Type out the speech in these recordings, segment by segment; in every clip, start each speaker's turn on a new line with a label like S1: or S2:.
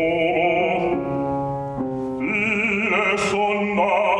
S1: Mm, Ora, ille sonna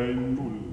S1: 哎。